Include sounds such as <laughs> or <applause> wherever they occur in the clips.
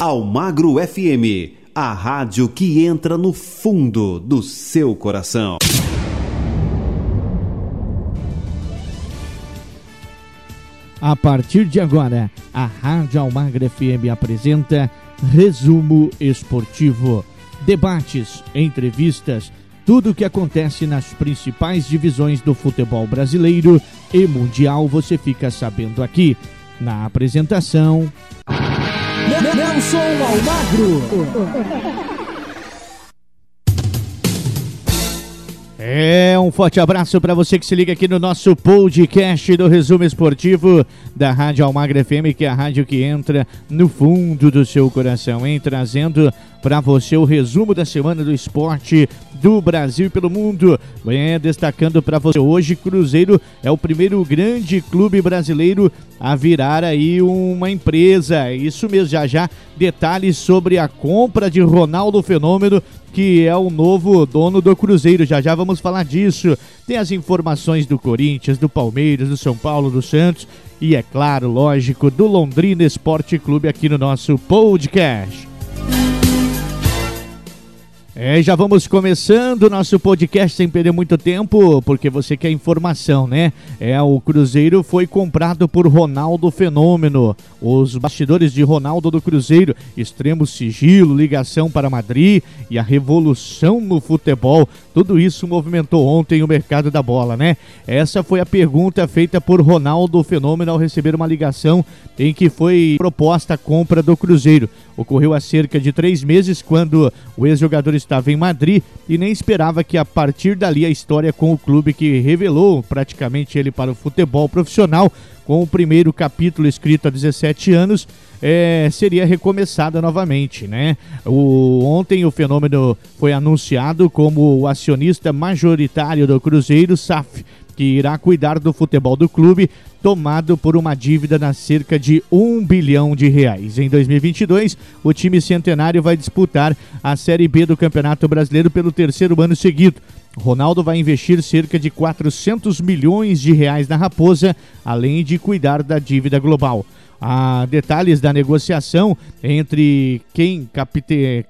Almagro FM, a rádio que entra no fundo do seu coração. A partir de agora, a Rádio Almagro FM apresenta Resumo Esportivo. Debates, entrevistas, tudo o que acontece nas principais divisões do futebol brasileiro e mundial você fica sabendo aqui. Na apresentação. Nelson Almagro. É, um forte abraço para você que se liga aqui no nosso podcast do Resumo Esportivo da Rádio Almagra FM, que é a rádio que entra no fundo do seu coração, hein? Trazendo para você o resumo da semana do esporte do Brasil e pelo mundo. É, destacando para você hoje, Cruzeiro é o primeiro grande clube brasileiro a virar aí uma empresa. Isso mesmo, já já detalhes sobre a compra de Ronaldo Fenômeno que é o novo dono do Cruzeiro. Já já vamos falar disso. Tem as informações do Corinthians, do Palmeiras, do São Paulo, do Santos e, é claro, lógico, do Londrina Esporte Clube aqui no nosso podcast. É, já vamos começando o nosso podcast sem perder muito tempo, porque você quer informação, né? É, o Cruzeiro foi comprado por Ronaldo Fenômeno. Os bastidores de Ronaldo do Cruzeiro, extremo sigilo, ligação para Madrid e a revolução no futebol. Tudo isso movimentou ontem o mercado da bola, né? Essa foi a pergunta feita por Ronaldo Fenômeno ao receber uma ligação em que foi proposta a compra do Cruzeiro. Ocorreu há cerca de três meses, quando o ex-jogador estava em Madrid e nem esperava que a partir dali a história com o clube que revelou praticamente ele para o futebol profissional, com o primeiro capítulo escrito há 17 anos, é, seria recomeçada novamente, né? O, ontem o fenômeno foi anunciado como o acionista majoritário do Cruzeiro, SAF, que irá cuidar do futebol do clube, tomado por uma dívida na cerca de um bilhão de reais. Em 2022, o time centenário vai disputar a Série B do Campeonato Brasileiro pelo terceiro ano seguido. Ronaldo vai investir cerca de 400 milhões de reais na Raposa, além de cuidar da dívida global a detalhes da negociação entre quem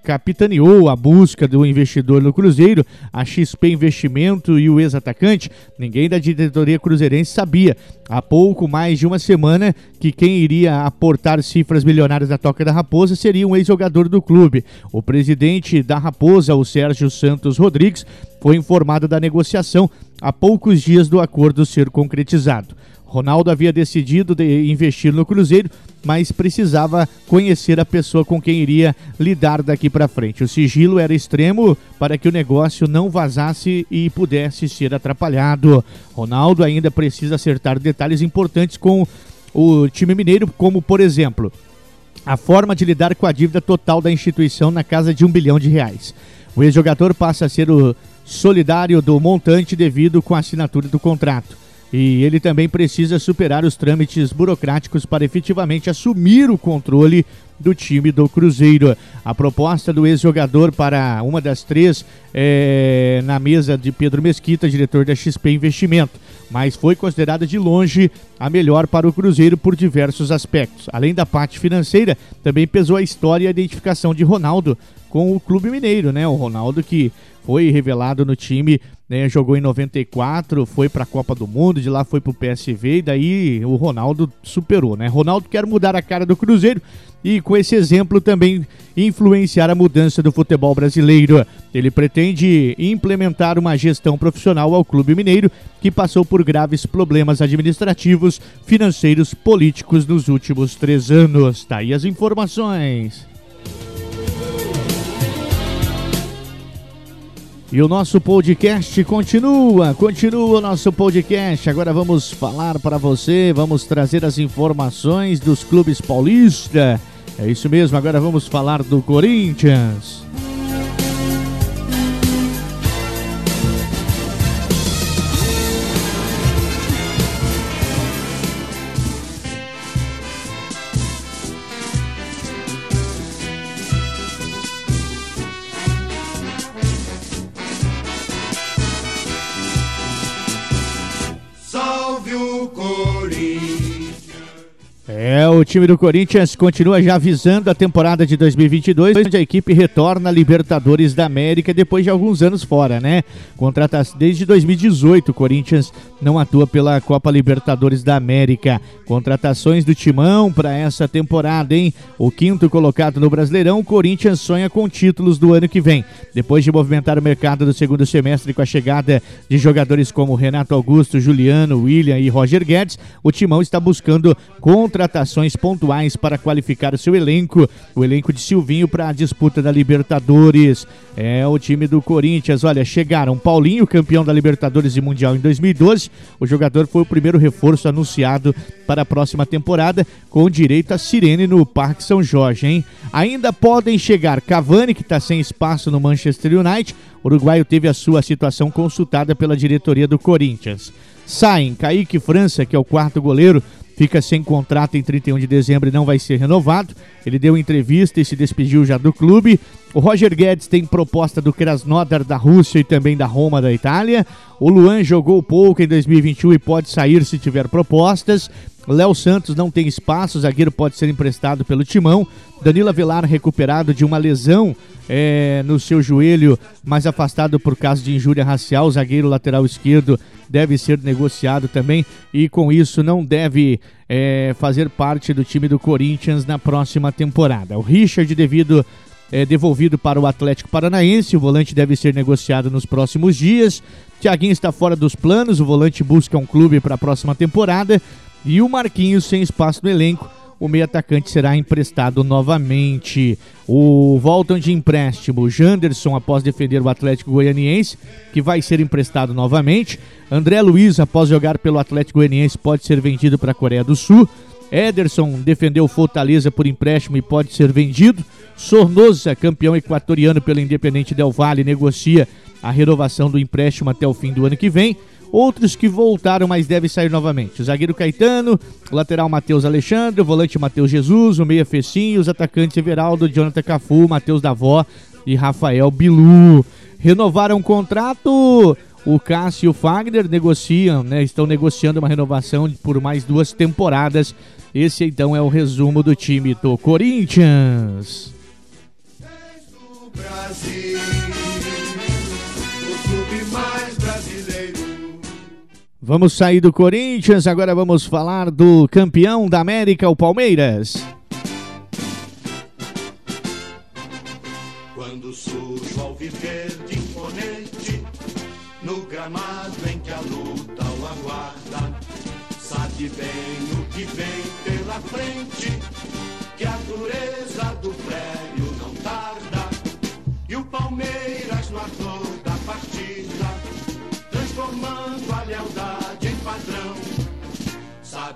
capitaneou a busca do investidor no Cruzeiro, a XP Investimento e o ex-atacante, ninguém da diretoria cruzeirense sabia. Há pouco mais de uma semana que quem iria aportar cifras milionárias da Toca da Raposa seria um ex-jogador do clube. O presidente da Raposa, o Sérgio Santos Rodrigues, foi informado da negociação há poucos dias do acordo ser concretizado. Ronaldo havia decidido de investir no Cruzeiro, mas precisava conhecer a pessoa com quem iria lidar daqui para frente. O sigilo era extremo para que o negócio não vazasse e pudesse ser atrapalhado. Ronaldo ainda precisa acertar detalhes importantes com o time mineiro, como por exemplo, a forma de lidar com a dívida total da instituição na casa de um bilhão de reais. O ex-jogador passa a ser o solidário do montante devido com a assinatura do contrato. E ele também precisa superar os trâmites burocráticos para efetivamente assumir o controle do time do Cruzeiro. A proposta do ex-jogador para uma das três é na mesa de Pedro Mesquita, diretor da XP Investimento, mas foi considerada de longe a melhor para o Cruzeiro por diversos aspectos. Além da parte financeira, também pesou a história e a identificação de Ronaldo com o Clube Mineiro, né? O Ronaldo que foi revelado no time, né, jogou em 94, foi para a Copa do Mundo, de lá foi para o PSV e daí o Ronaldo superou, né? Ronaldo quer mudar a cara do Cruzeiro e com esse exemplo também influenciar a mudança do futebol brasileiro. Ele pretende implementar uma gestão profissional ao Clube Mineiro, que passou por graves problemas administrativos, financeiros, políticos nos últimos três anos. Tá aí as informações. E o nosso podcast continua, continua o nosso podcast. Agora vamos falar para você, vamos trazer as informações dos clubes paulistas. É isso mesmo, agora vamos falar do Corinthians. o Corinthians. É, o time do Corinthians continua já avisando a temporada de 2022, onde a equipe retorna à Libertadores da América depois de alguns anos fora, né? Contrata desde 2018, o Corinthians não atua pela Copa Libertadores da América. Contratações do Timão para essa temporada, hein? O quinto colocado no Brasileirão, o Corinthians sonha com títulos do ano que vem. Depois de movimentar o mercado do segundo semestre com a chegada de jogadores como Renato Augusto, Juliano, William e Roger Guedes, o Timão está buscando contra contratações pontuais para qualificar o seu elenco, o elenco de Silvinho para a disputa da Libertadores. É o time do Corinthians. Olha, chegaram Paulinho, campeão da Libertadores e Mundial em 2012. O jogador foi o primeiro reforço anunciado para a próxima temporada, com direito a sirene no Parque São Jorge, hein? Ainda podem chegar Cavani, que está sem espaço no Manchester United. O uruguaio teve a sua situação consultada pela diretoria do Corinthians. Saem Kaique França, que é o quarto goleiro, fica sem contrato em 31 de dezembro e não vai ser renovado. Ele deu entrevista e se despediu já do clube. O Roger Guedes tem proposta do Krasnodar da Rússia e também da Roma da Itália. O Luan jogou pouco em 2021 e pode sair se tiver propostas. Léo Santos não tem espaço, zagueiro pode ser emprestado pelo Timão. Danilo Velar recuperado de uma lesão é, no seu joelho, mas afastado por causa de injúria racial. Zagueiro lateral esquerdo deve ser negociado também e com isso não deve é, fazer parte do time do Corinthians na próxima temporada. O Richard, devido é, devolvido para o Atlético Paranaense. O volante deve ser negociado nos próximos dias. Thiaguinho está fora dos planos. O volante busca um clube para a próxima temporada. E o Marquinhos sem espaço no elenco. O meio atacante será emprestado novamente. O voltam de empréstimo Janderson após defender o Atlético Goianiense, que vai ser emprestado novamente. André Luiz, após jogar pelo Atlético Goianiense, pode ser vendido para a Coreia do Sul. Ederson defendeu Fortaleza por empréstimo e pode ser vendido. Sornosa, campeão equatoriano pelo Independente Del Valle, negocia a renovação do empréstimo até o fim do ano que vem. Outros que voltaram, mas devem sair novamente. O zagueiro Caetano, o lateral Matheus Alexandre, o volante Matheus Jesus, o meia Fecinho, os atacantes Everaldo, Jonathan Cafu, Matheus Davó e Rafael Bilu. Renovaram o contrato. O Cássio e o Fagner negociam, né, estão negociando uma renovação por mais duas temporadas. Esse então é o resumo do time do Corinthians. Brasil. Vamos sair do Corinthians, agora vamos falar do campeão da América, o Palmeiras. Quando surge ao viver de imponente, no gramado em que a luta o aguarda, sabe bem o que vem pela frente, que a dureza do prédio não tarda, e o Palmeiras no ator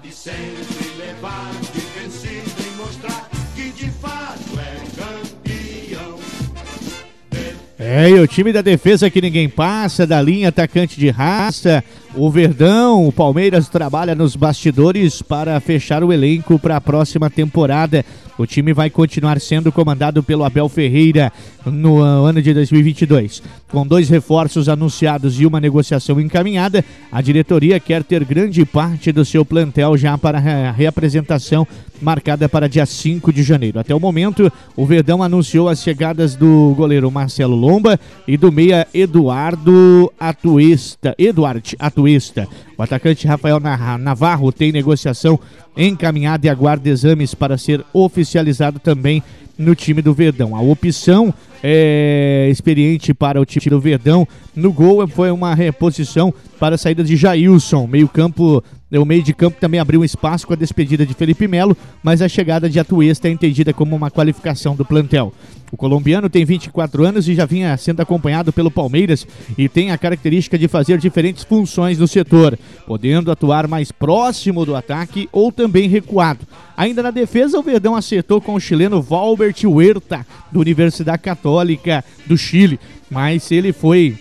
sabe sempre levar de vencido e mostrar que de fato é campeão. É, e o time da defesa que ninguém passa, da linha atacante de raça, o Verdão, o Palmeiras trabalha nos bastidores para fechar o elenco para a próxima temporada. O time vai continuar sendo comandado pelo Abel Ferreira no ano de 2022. Com dois reforços anunciados e uma negociação encaminhada, a diretoria quer ter grande parte do seu plantel já para a reapresentação marcada para dia 5 de janeiro. Até o momento, o Verdão anunciou as chegadas do goleiro Marcelo Lomba e do meia Eduardo Atuesta. Eduardo Atuesta. O atacante Rafael Navarro tem negociação encaminhada e aguarda exames para ser oficializado também no time do Verdão. A opção é, experiente para o time do Verdão no gol foi uma reposição para a saída de Jailson, meio-campo o meio de campo também abriu um espaço com a despedida de Felipe Melo, mas a chegada de Atuesta é entendida como uma qualificação do plantel. O colombiano tem 24 anos e já vinha sendo acompanhado pelo Palmeiras e tem a característica de fazer diferentes funções no setor, podendo atuar mais próximo do ataque ou também recuado. Ainda na defesa, o Verdão acertou com o chileno Valbert Huerta, da Universidade Católica do Chile, mas ele foi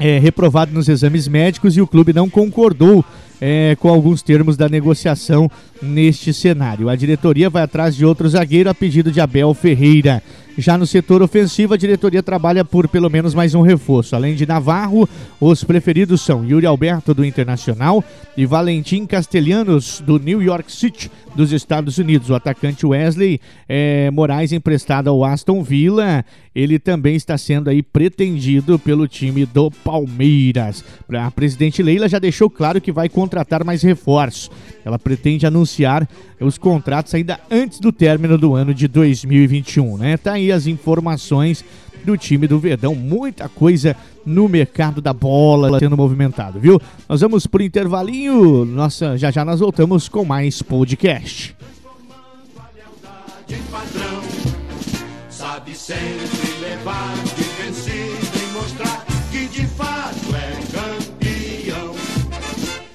é, reprovado nos exames médicos e o clube não concordou é, com alguns termos da negociação neste cenário. A diretoria vai atrás de outro zagueiro a pedido de Abel Ferreira. Já no setor ofensivo, a diretoria trabalha por pelo menos mais um reforço. Além de Navarro, os preferidos são Yuri Alberto do Internacional e Valentim Castelhanos do New York City dos Estados Unidos. O atacante Wesley é, Moraes emprestado ao Aston Villa, ele também está sendo aí pretendido pelo time do Palmeiras. A presidente Leila já deixou claro que vai contratar mais reforços. Ela pretende anunciar os contratos ainda antes do término do ano de 2021, né? Tá aí as informações do time do Verdão. Muita coisa no mercado da bola sendo movimentado, viu? Nós vamos por intervalinho. Nossa, já já nós voltamos com mais podcast. Sabe sempre levar de vencido e mostrar que de fato é campeão.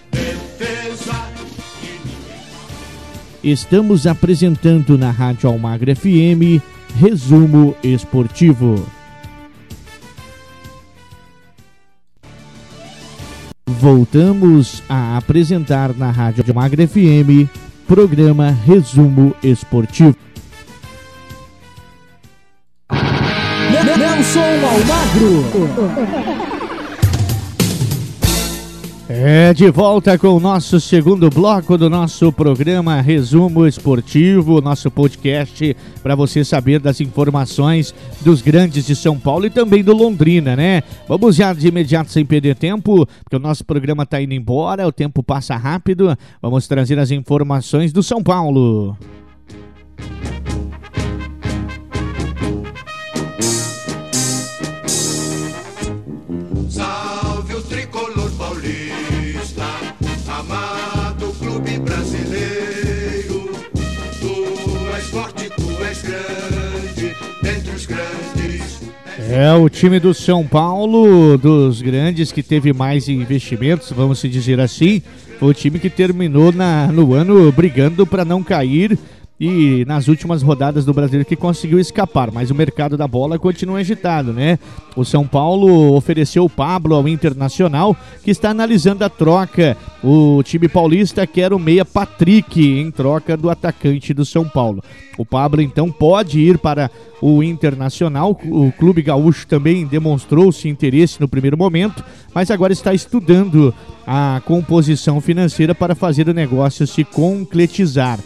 Defesa Estamos apresentando na Rádio Almagra FM Resumo Esportivo. Voltamos a apresentar na Rádio Magra FM programa Resumo Esportivo. Almagro. É, de volta com o nosso segundo bloco do nosso programa Resumo Esportivo, nosso podcast para você saber das informações dos grandes de São Paulo e também do Londrina, né? Vamos já de imediato sem perder tempo, porque o nosso programa está indo embora, o tempo passa rápido. Vamos trazer as informações do São Paulo. É o time do São Paulo, dos grandes que teve mais investimentos, vamos se dizer assim. Foi o time que terminou na, no ano brigando para não cair e nas últimas rodadas do Brasileiro que conseguiu escapar, mas o mercado da bola continua agitado, né? O São Paulo ofereceu o Pablo ao Internacional, que está analisando a troca. O time paulista quer o meia Patrick em troca do atacante do São Paulo. O Pablo então pode ir para o Internacional. O Clube Gaúcho também demonstrou-se interesse no primeiro momento, mas agora está estudando a composição financeira para fazer o negócio se concretizar.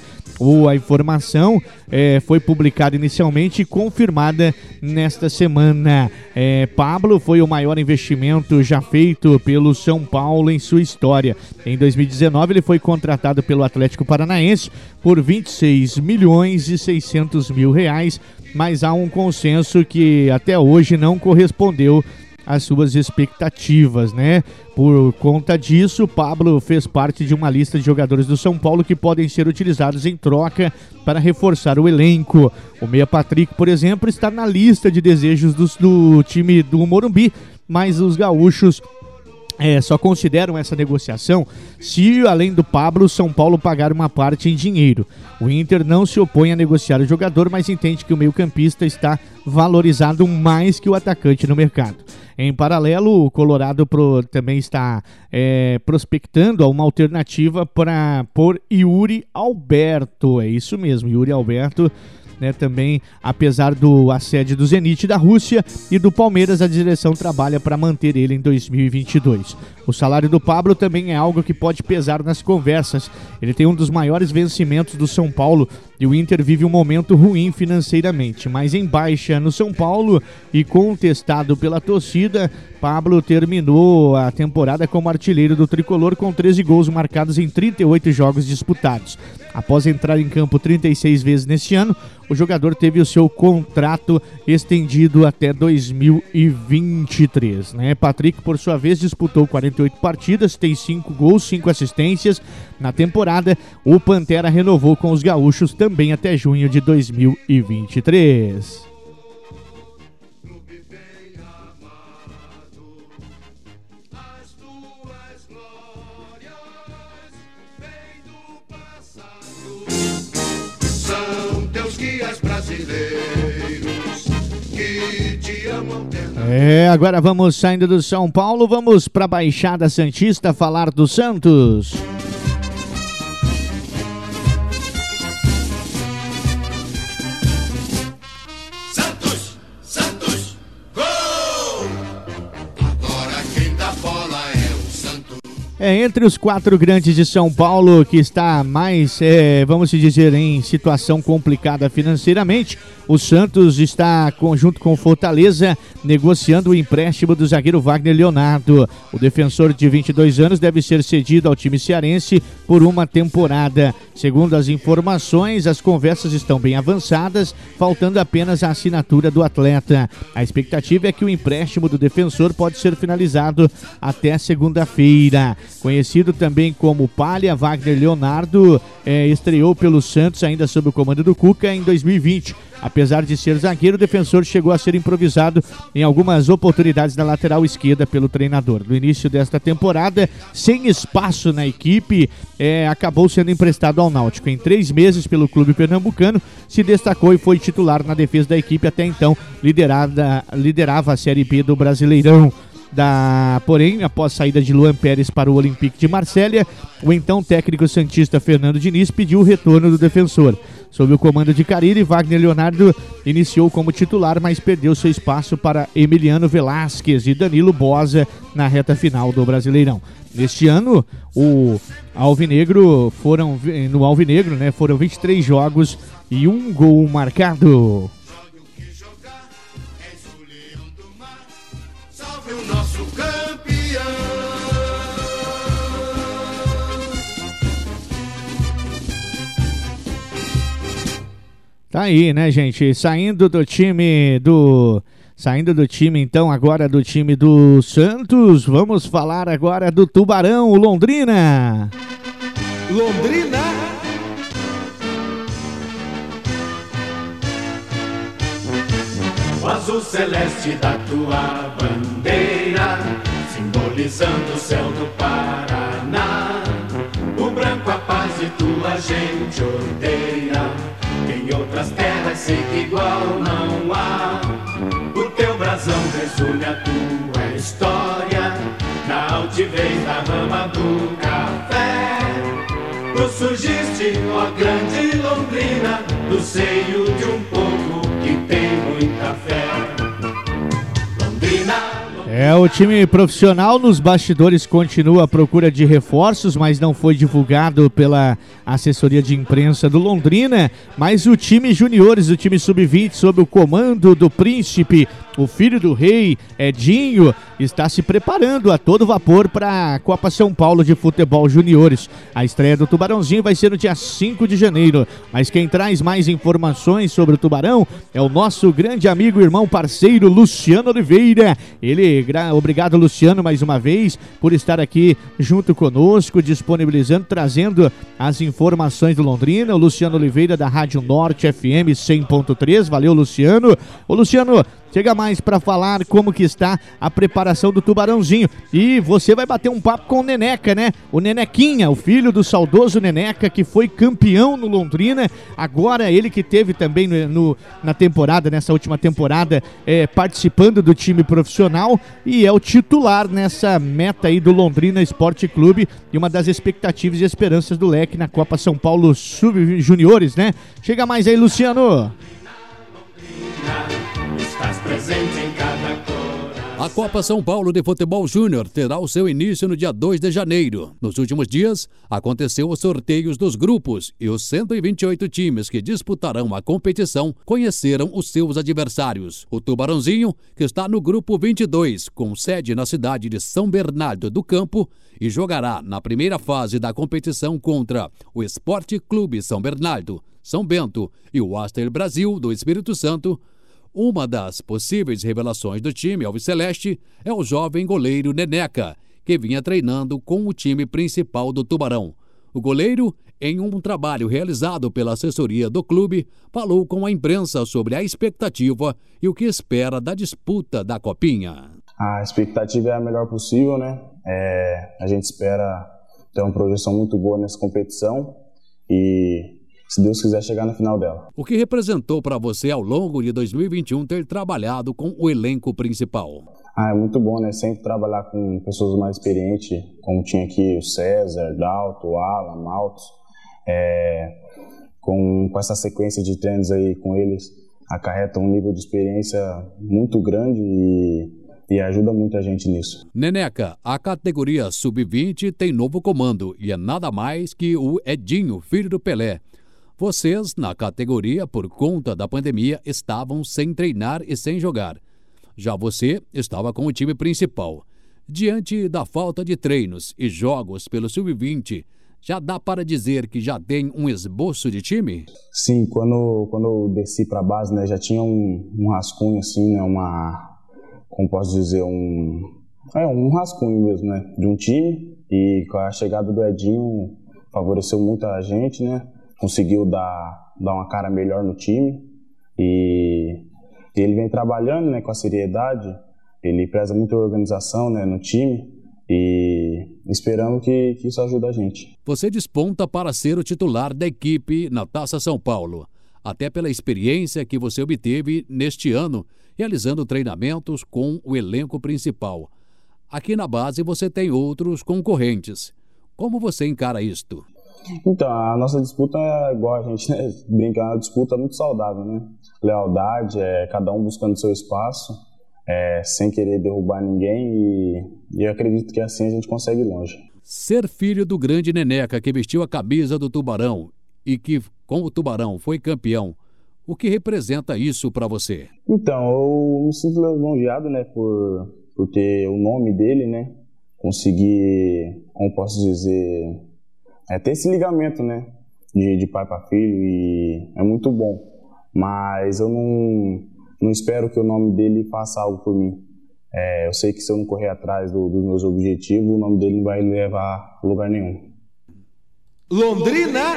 O, a informação é, foi publicada inicialmente e confirmada nesta semana. É, Pablo foi o maior investimento já feito pelo São Paulo em sua história. Em 2019, ele foi contratado pelo Atlético Paranaense por 26 milhões e 600 mil reais, mas há um consenso que até hoje não correspondeu as suas expectativas, né? Por conta disso, Pablo fez parte de uma lista de jogadores do São Paulo que podem ser utilizados em troca para reforçar o elenco. O Meia Patrick, por exemplo, está na lista de desejos do, do time do Morumbi, mas os gaúchos é, só consideram essa negociação se, além do Pablo, São Paulo pagar uma parte em dinheiro. O Inter não se opõe a negociar o jogador, mas entende que o meio-campista está valorizado mais que o atacante no mercado. Em paralelo, o Colorado pro, também está é, prospectando uma alternativa para por Yuri Alberto. É isso mesmo, Yuri Alberto né, também, apesar do assédio do Zenit da Rússia e do Palmeiras, a direção trabalha para manter ele em 2022. O salário do Pablo também é algo que pode pesar nas conversas. Ele tem um dos maiores vencimentos do São Paulo e o Inter vive um momento ruim financeiramente, mas em baixa no São Paulo e contestado pela torcida, Pablo terminou a temporada como artilheiro do tricolor com 13 gols marcados em 38 jogos disputados. Após entrar em campo 36 vezes neste ano, o jogador teve o seu contrato estendido até 2023. Né? Patrick, por sua vez, disputou 48 partidas, tem 5 gols, 5 assistências. Na temporada, o Pantera renovou com os gaúchos também até junho de 2023. É, agora vamos saindo do São Paulo, vamos para Baixada Santista falar do. Santos! É, entre os quatro grandes de São Paulo, que está mais, é, vamos dizer, em situação complicada financeiramente, o Santos está, junto com Fortaleza, negociando o empréstimo do zagueiro Wagner Leonardo. O defensor de 22 anos deve ser cedido ao time cearense por uma temporada. Segundo as informações, as conversas estão bem avançadas, faltando apenas a assinatura do atleta. A expectativa é que o empréstimo do defensor pode ser finalizado até segunda-feira. Conhecido também como Palha, Wagner Leonardo é, estreou pelo Santos ainda sob o comando do Cuca em 2020. Apesar de ser zagueiro, o defensor chegou a ser improvisado em algumas oportunidades na lateral esquerda pelo treinador. No início desta temporada, sem espaço na equipe, é, acabou sendo emprestado ao Náutico. Em três meses pelo clube pernambucano, se destacou e foi titular na defesa da equipe até então, liderada, liderava a Série B do Brasileirão da porém, após saída de Luan Pérez para o Olympique de Marselha, o então técnico santista Fernando Diniz pediu o retorno do defensor. Sob o comando de Carille, Wagner Leonardo iniciou como titular, mas perdeu seu espaço para Emiliano Velasquez e Danilo Bosa na reta final do Brasileirão. Neste ano, o Alvinegro foram no Alvinegro, né, foram 23 jogos e um gol marcado. Tá aí, né, gente? Saindo do time do. Saindo do time, então, agora do time do Santos, vamos falar agora do Tubarão, Londrina. Londrina! O azul celeste da tua bandeira, simbolizando o céu do Paraná. O branco a paz e tua gente odeia em outras terras sei que igual não há. O teu brasão resume a tua história na altivez da rama do café. Tu surgiste, ó grande Londrina, do seio de um povo que tem muita fé. É, o time profissional nos bastidores continua à procura de reforços, mas não foi divulgado pela assessoria de imprensa do Londrina. Mas o time juniores, o time sub-20, sob o comando do príncipe, o filho do rei, Edinho, está se preparando a todo vapor para a Copa São Paulo de Futebol Juniores. A estreia do Tubarãozinho vai ser no dia 5 de janeiro. Mas quem traz mais informações sobre o Tubarão é o nosso grande amigo, irmão, parceiro Luciano Oliveira. Ele, obrigado Luciano mais uma vez por estar aqui junto conosco, disponibilizando, trazendo as informações do Londrina. O Luciano Oliveira da Rádio Norte FM 100.3. Valeu, Luciano. Ô, Luciano, Chega mais para falar como que está a preparação do Tubarãozinho. E você vai bater um papo com o Neneca, né? O Nenequinha, o filho do saudoso Neneca, que foi campeão no Londrina. Agora ele que teve também no, no na temporada, nessa última temporada, é, participando do time profissional e é o titular nessa meta aí do Londrina Esporte Clube e uma das expectativas e esperanças do leque na Copa São Paulo Sub-Juniores, né? Chega mais aí, Luciano presente em cada. A Copa São Paulo de Futebol Júnior terá o seu início no dia 2 de janeiro. Nos últimos dias, aconteceu os sorteios dos grupos e os 128 times que disputarão a competição conheceram os seus adversários. O Tubarãozinho, que está no grupo 22, com sede na cidade de São Bernardo do Campo, e jogará na primeira fase da competição contra o Esporte Clube São Bernardo, São Bento e o Aster Brasil do Espírito Santo, uma das possíveis revelações do time alviceleste é o jovem goleiro Neneca, que vinha treinando com o time principal do Tubarão. O goleiro, em um trabalho realizado pela assessoria do clube, falou com a imprensa sobre a expectativa e o que espera da disputa da Copinha. A expectativa é a melhor possível, né? É, a gente espera ter uma projeção muito boa nessa competição e se Deus quiser chegar no final dela. O que representou para você ao longo de 2021 ter trabalhado com o elenco principal? Ah, é muito bom, né? Sempre trabalhar com pessoas mais experientes, como tinha aqui o César, Dalto, Alan, Maltos. É, com, com essa sequência de treinos aí com eles, acarreta um nível de experiência muito grande e, e ajuda muita gente nisso. Neneca, a categoria sub-20 tem novo comando e é nada mais que o Edinho, filho do Pelé. Vocês, na categoria, por conta da pandemia, estavam sem treinar e sem jogar. Já você estava com o time principal. Diante da falta de treinos e jogos pelo sub-20, já dá para dizer que já tem um esboço de time? Sim, quando, quando eu desci para a base, né, já tinha um, um rascunho assim, né, uma como posso dizer, um, é, um rascunho mesmo, né, de um time. E com a chegada do Edinho, favoreceu muito a gente, né, conseguiu dar, dar uma cara melhor no time. E, ele vem trabalhando, né, com a seriedade, ele preza muito a organização, né, no time. E esperamos que, que isso ajude a gente. Você desponta para ser o titular da equipe na Taça São Paulo até pela experiência que você obteve neste ano realizando treinamentos com o elenco principal. Aqui na base você tem outros concorrentes. Como você encara isto? Então, a nossa disputa é igual a gente né, <laughs> brinca, é uma disputa muito saudável, né? Lealdade, é cada um buscando seu espaço, é, sem querer derrubar ninguém e, e eu acredito que assim a gente consegue ir longe. Ser filho do grande Neneca que vestiu a camisa do Tubarão e que, com o Tubarão, foi campeão. O que representa isso para você? Então, eu me sinto lisonjeado, né, por, por ter o nome dele, né, conseguir, como posso dizer, é ter esse ligamento, né, de, de pai para filho e é muito bom. Mas eu não, não espero que o nome dele faça algo por mim. É, eu sei que se eu não correr atrás do, dos meus objetivos, o nome dele não vai levar a lugar nenhum. Londrina!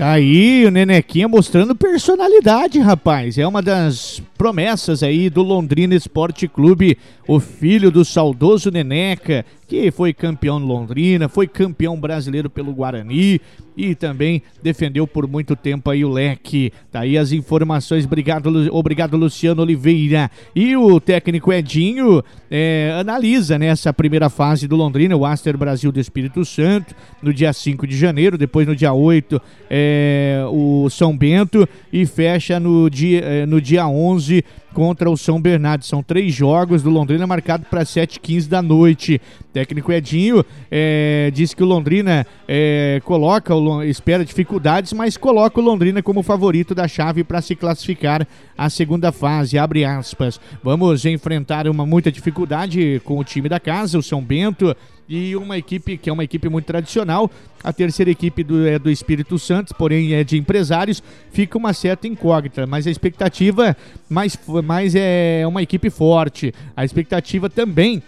Tá aí o Nenequinha mostrando personalidade, rapaz. É uma das promessas aí do Londrina Esporte Clube, o filho do saudoso Neneca, que foi campeão no Londrina, foi campeão brasileiro pelo Guarani e também defendeu por muito tempo aí o leque. Tá aí as informações, obrigado, obrigado Luciano Oliveira. E o técnico Edinho é, analisa nessa né, primeira fase do Londrina, o Aster Brasil do Espírito Santo, no dia 5 de janeiro, depois no dia 8 é, o São Bento e fecha no dia, é, no dia 11 hoje contra o São Bernardo. São três jogos do Londrina marcado para 7h15 da noite. O técnico Edinho é, disse que o Londrina é, coloca, espera dificuldades, mas coloca o Londrina como favorito da chave para se classificar à segunda fase. Abre aspas. Vamos enfrentar uma muita dificuldade com o time da casa, o São Bento e uma equipe que é uma equipe muito tradicional. A terceira equipe do, é do Espírito Santo, porém é de empresários, fica uma certa incógnita, mas a expectativa mais, mais é uma equipe forte. A expectativa também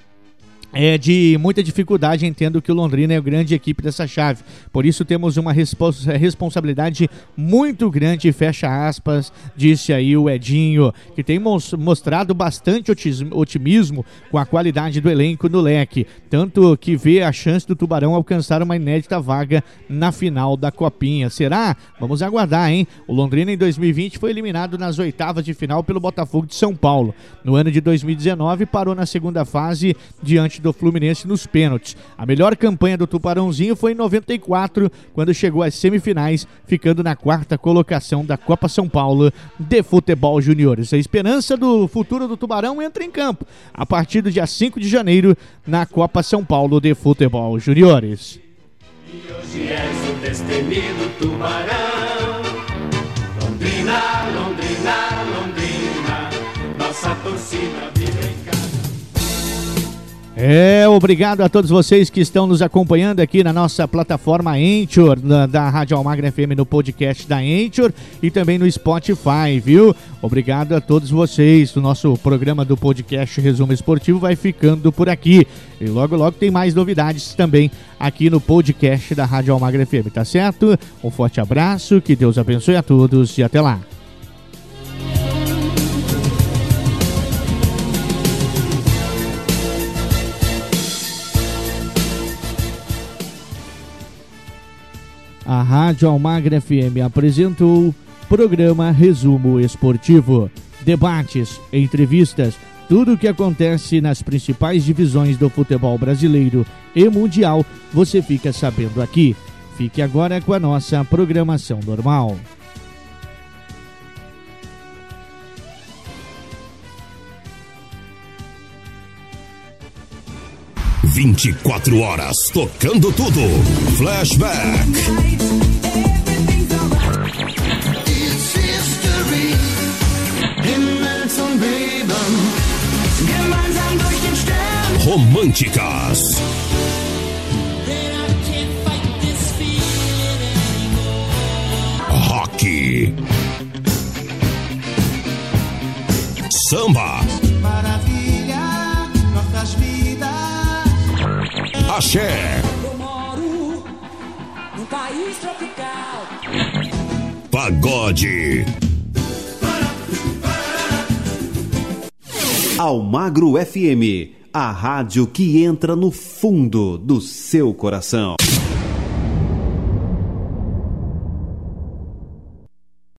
é de muita dificuldade, entendo que o Londrina é a grande equipe dessa chave. Por isso temos uma respons responsabilidade muito grande, fecha aspas, disse aí o Edinho, que tem mostrado bastante otimismo com a qualidade do elenco no leque, tanto que vê a chance do Tubarão alcançar uma inédita vaga na final da Copinha. Será? Vamos aguardar, hein? O Londrina em 2020 foi eliminado nas oitavas de final pelo Botafogo de São Paulo. No ano de 2019 parou na segunda fase diante do Fluminense nos pênaltis. A melhor campanha do Tubarãozinho foi em 94, quando chegou às semifinais, ficando na quarta colocação da Copa São Paulo de Futebol Juniores. A esperança do futuro do Tubarão entra em campo a partir do dia 5 de janeiro na Copa São Paulo de Futebol Juniores. E hoje. Londrina, Londrina, Londrina, nossa torcida é, obrigado a todos vocês que estão nos acompanhando aqui na nossa plataforma Anchor, da, da Rádio Almagra FM no podcast da Anchor e também no Spotify, viu? Obrigado a todos vocês. O nosso programa do podcast Resumo Esportivo vai ficando por aqui. E logo, logo tem mais novidades também aqui no podcast da Rádio Almagra FM, tá certo? Um forte abraço, que Deus abençoe a todos e até lá. A Rádio Almagra FM apresentou programa Resumo Esportivo. Debates, entrevistas, tudo o que acontece nas principais divisões do futebol brasileiro e mundial, você fica sabendo aqui. Fique agora com a nossa programação normal. 24 horas tocando tudo. Flashback. Românticas. Axé. Eu moro num país tropical. Pagode. Almagro FM, a rádio que entra no fundo do seu coração.